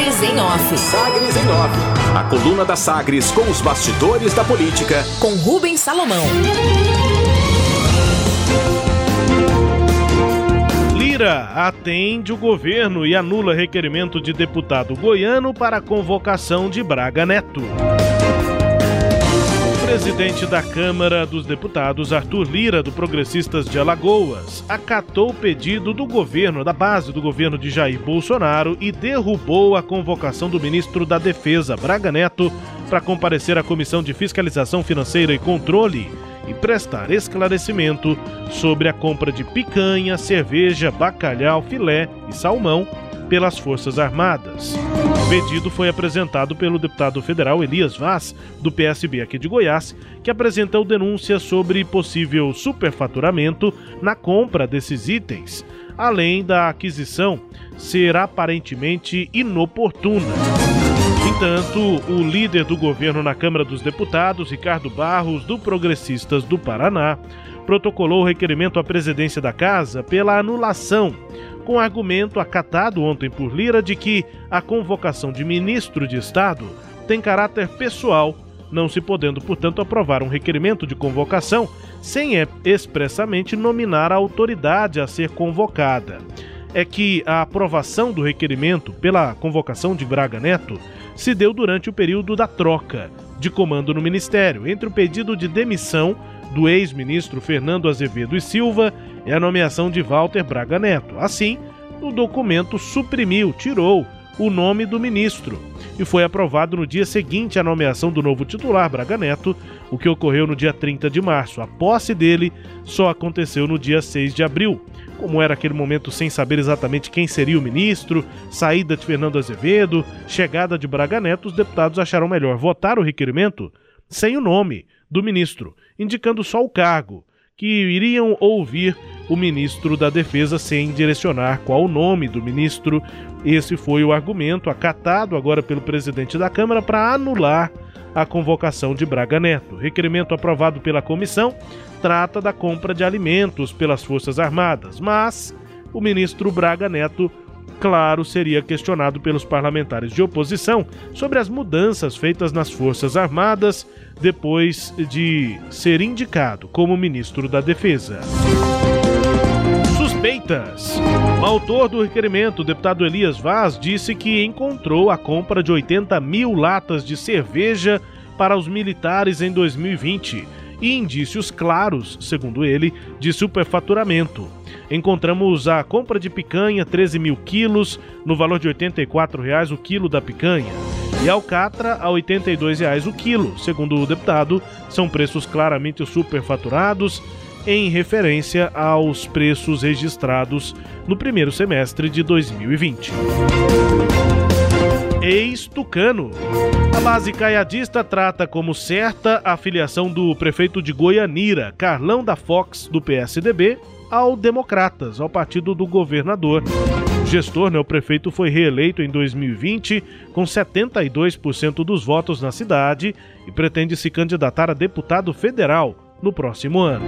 Sagres em Off. Sagres em Off. A coluna da Sagres com os bastidores da política. Com Rubens Salomão. Lira atende o governo e anula requerimento de deputado goiano para a convocação de Braga Neto presidente da Câmara dos Deputados, Arthur Lira, do Progressistas de Alagoas, acatou o pedido do governo, da base do governo de Jair Bolsonaro e derrubou a convocação do ministro da Defesa, Braga Neto, para comparecer à Comissão de Fiscalização Financeira e Controle e prestar esclarecimento sobre a compra de picanha, cerveja, bacalhau, filé e salmão pelas Forças Armadas. O pedido foi apresentado pelo deputado federal Elias Vaz, do PSB aqui de Goiás, que apresentou denúncias sobre possível superfaturamento na compra desses itens, além da aquisição ser aparentemente inoportuna. Entanto, o líder do governo na Câmara dos Deputados, Ricardo Barros, do Progressistas do Paraná, protocolou o requerimento à presidência da Casa pela anulação com argumento acatado ontem por Lira de que a convocação de ministro de Estado tem caráter pessoal, não se podendo, portanto, aprovar um requerimento de convocação sem expressamente nominar a autoridade a ser convocada. É que a aprovação do requerimento pela convocação de Braga Neto se deu durante o período da troca de comando no ministério, entre o pedido de demissão do ex-ministro Fernando Azevedo e Silva e a nomeação de Walter Braga Neto. Assim, o documento suprimiu, tirou o nome do ministro e foi aprovado no dia seguinte à nomeação do novo titular, Braga Neto, o que ocorreu no dia 30 de março. A posse dele só aconteceu no dia 6 de abril. Como era aquele momento sem saber exatamente quem seria o ministro, saída de Fernando Azevedo, chegada de Braga Neto, os deputados acharam melhor votar o requerimento sem o nome do ministro, indicando só o cargo, que iriam ouvir o ministro da Defesa sem direcionar qual o nome do ministro. Esse foi o argumento acatado agora pelo presidente da Câmara para anular a convocação de Braga Neto. requerimento aprovado pela comissão trata da compra de alimentos pelas Forças Armadas, mas o ministro Braga Neto claro, seria questionado pelos parlamentares de oposição sobre as mudanças feitas nas Forças Armadas depois de ser indicado como ministro da Defesa. Suspeitas. O autor do requerimento, o deputado Elias Vaz, disse que encontrou a compra de 80 mil latas de cerveja para os militares em 2020 e indícios claros, segundo ele, de superfaturamento. Encontramos a compra de picanha, 13 mil quilos, no valor de 84 reais o quilo da picanha, e alcatra a 82 reais o quilo. Segundo o deputado, são preços claramente superfaturados em referência aos preços registrados no primeiro semestre de 2020 ex-tucano. A base caiadista trata como certa a filiação do prefeito de Goianira, Carlão da Fox, do PSDB, ao Democratas, ao partido do governador. O gestor, né, o prefeito, foi reeleito em 2020 com 72% dos votos na cidade e pretende se candidatar a deputado federal no próximo ano.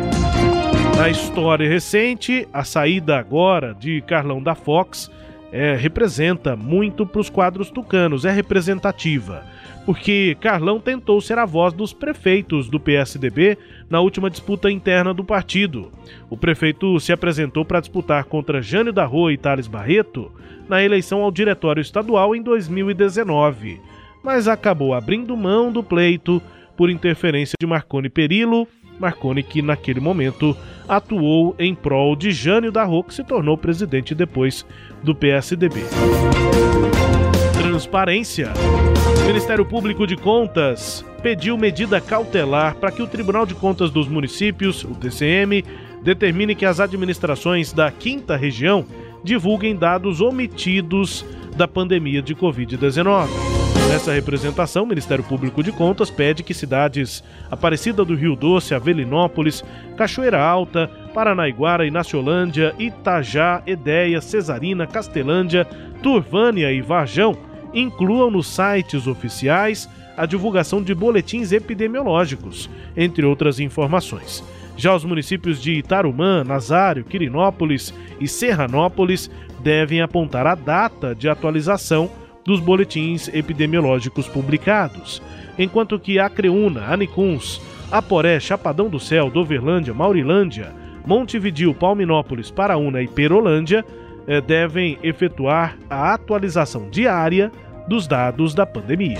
Na história recente, a saída agora de Carlão da Fox é, representa muito para os quadros tucanos, é representativa. Porque Carlão tentou ser a voz dos prefeitos do PSDB na última disputa interna do partido. O prefeito se apresentou para disputar contra Jânio da Rua e Thales Barreto na eleição ao Diretório Estadual em 2019, mas acabou abrindo mão do pleito por interferência de Marconi Perillo Marconi, que naquele momento atuou em prol de Jânio da Rua, que se tornou presidente depois do PSDB. Transparência. O Ministério Público de Contas pediu medida cautelar para que o Tribunal de Contas dos Municípios, o TCM, determine que as administrações da quinta região divulguem dados omitidos da pandemia de Covid-19. Nessa representação, o Ministério Público de Contas pede que cidades Aparecida do Rio Doce, Avelinópolis, Cachoeira Alta, Paranaiguara, Inaciolândia, Itajá, Edéia, Cesarina, Castelândia, Turvânia e Varjão incluam nos sites oficiais a divulgação de boletins epidemiológicos, entre outras informações. Já os municípios de Itarumã, Nazário, Quirinópolis e Serranópolis devem apontar a data de atualização dos boletins epidemiológicos publicados, enquanto que a Creúna, Anicuns, Aporé, Chapadão do Céu, Doverlândia, Maurilândia, Montevidil, Palminópolis, Paraúna e Perolândia eh, devem efetuar a atualização diária dos dados da pandemia.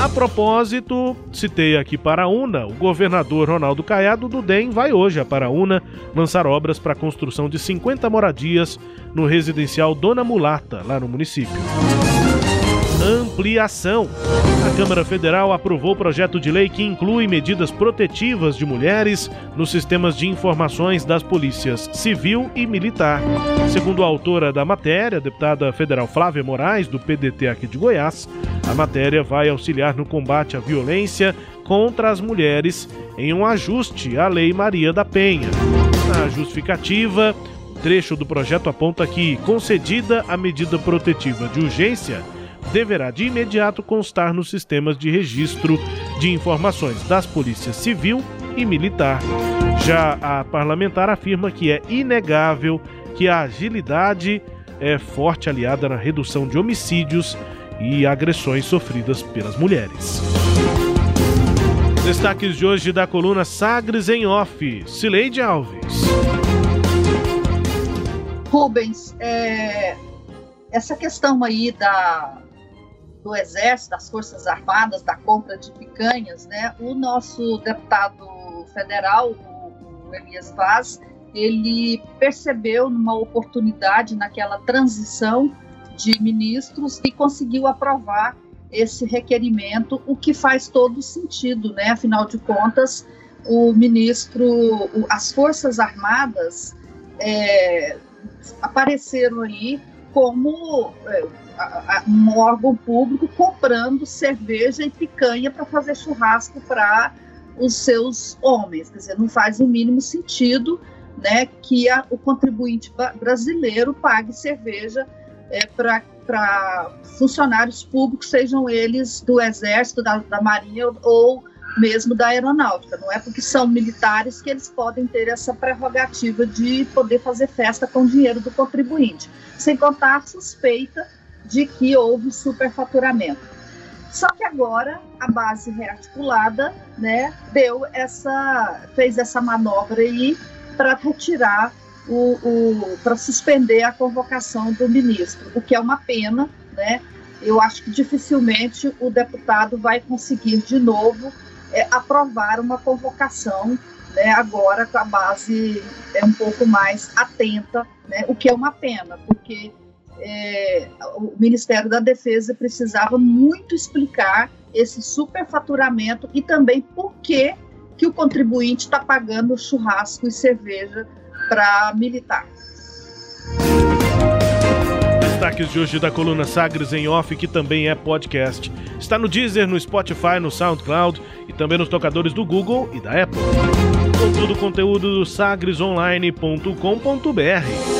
A propósito, citei aqui Paraúna, o governador Ronaldo Caiado do DEM vai hoje a Paraúna lançar obras para a construção de 50 moradias no residencial Dona Mulata, lá no município ampliação. A Câmara Federal aprovou o projeto de lei que inclui medidas protetivas de mulheres nos sistemas de informações das polícias civil e militar. Segundo a autora da matéria, a deputada federal Flávia Moraes, do PDT aqui de Goiás, a matéria vai auxiliar no combate à violência contra as mulheres em um ajuste à Lei Maria da Penha. Na justificativa, o trecho do projeto aponta que, concedida a medida protetiva de urgência, deverá de imediato constar nos sistemas de registro de informações das polícias civil e militar. Já a parlamentar afirma que é inegável que a agilidade é forte aliada na redução de homicídios e agressões sofridas pelas mulheres. Destaques de hoje da coluna Sagres em Off, Cileide Alves. Rubens, é, essa questão aí da, do Exército, das Forças Armadas, da compra de picanhas, né? O nosso deputado federal, o, Elias Vaz, ele percebeu numa oportunidade naquela transição de ministros e conseguiu aprovar esse requerimento, o que faz todo sentido, né? Afinal de contas, o ministro, as Forças Armadas é, apareceram aí como é, um órgão público comprando cerveja e picanha para fazer churrasco para os seus homens. Quer dizer, não faz o mínimo sentido né, que a, o contribuinte brasileiro pague cerveja é, para funcionários públicos, sejam eles do Exército, da, da Marinha ou mesmo da aeronáutica. Não é porque são militares que eles podem ter essa prerrogativa de poder fazer festa com o dinheiro do contribuinte. Sem contar a suspeita de que houve superfaturamento. Só que agora a base rearticulada, né, deu essa, fez essa manobra aí para retirar o, o para suspender a convocação do ministro, o que é uma pena, né? Eu acho que dificilmente o deputado vai conseguir de novo é, aprovar uma convocação, né, agora com a base é um pouco mais atenta, né, o que é uma pena, porque é, o Ministério da Defesa precisava muito explicar esse superfaturamento e também por que, que o contribuinte está pagando churrasco e cerveja para militar. Destaques de hoje da coluna Sagres em Off, que também é podcast. Está no Deezer, no Spotify, no SoundCloud e também nos tocadores do Google e da Apple. Todo o conteúdo do sagresonline.com.br.